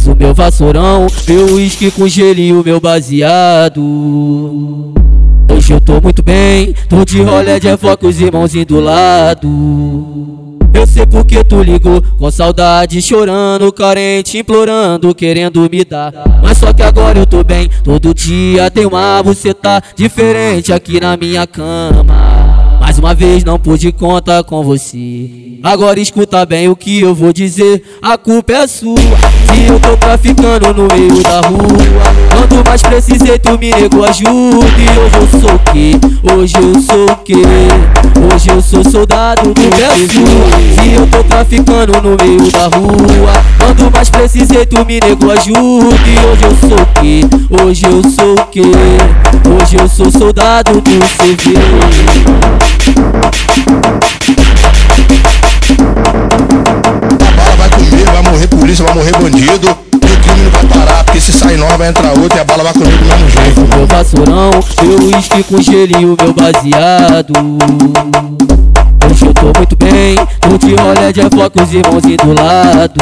Traz o meu vassourão, meu uísque com gelinho, meu baseado. Hoje eu tô muito bem, tô de rolé de focos, irmãozinho do lado. Eu sei porque tu ligou, com saudade, chorando, carente, implorando, querendo me dar. Mas só que agora eu tô bem, todo dia tem uma você tá diferente aqui na minha cama. Mais uma vez não pude contar com você. Agora escuta bem o que eu vou dizer, a culpa é sua. Se eu tô traficando no meio da rua, quanto mais precisei tu me negou ajuda. E hoje eu sou o quê? Hoje eu sou o quê? Hoje eu sou soldado do sua. Se eu tô traficando no meio da rua, quanto mais precisei tu me negou ajuda. E hoje eu sou o quê? Hoje eu sou o quê? Hoje eu sou soldado do CV. polícia, vai morrer bandido. E o crime não vai parar, porque se sair nós vai entrar outro e a bala vai comigo do mesmo jeito. Meu vassourão, meu uísque com gelinho, meu baseado. Tô muito bem, tô de rolé de flocos, irmãozinho do lado.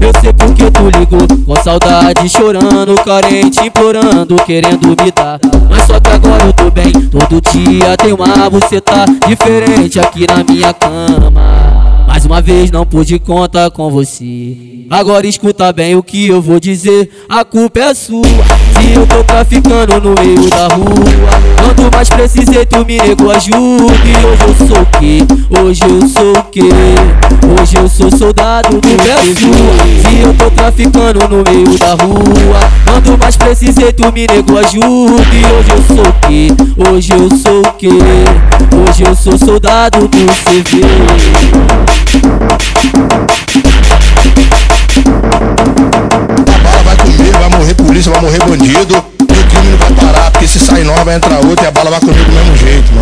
Eu sei porque tu ligou, com saudade, chorando, carente, implorando, querendo me dar. Mas só que agora eu tô bem, todo dia tem uma você tá diferente aqui na minha cama. Mais uma vez não pude contar com você. Agora escuta bem o que eu vou dizer. A culpa é sua. Se eu tô traficando no meio da rua. Quanto mais precisei, tu me negou ajuda. E hoje eu sou o quê? Hoje eu sou o quê? Hoje eu sou soldado do Brasil. Se eu tô traficando no meio da rua. Quanto mais precisei, tu me negou ajuda. E hoje eu sou o quê? Hoje eu sou o quê? Hoje eu sou soldado do CV. A bala vai comer, vai morrer polícia, vai morrer bandido. E o crime não vai parar, porque se sair nós vai entrar outro e a bala vai comer do mesmo jeito.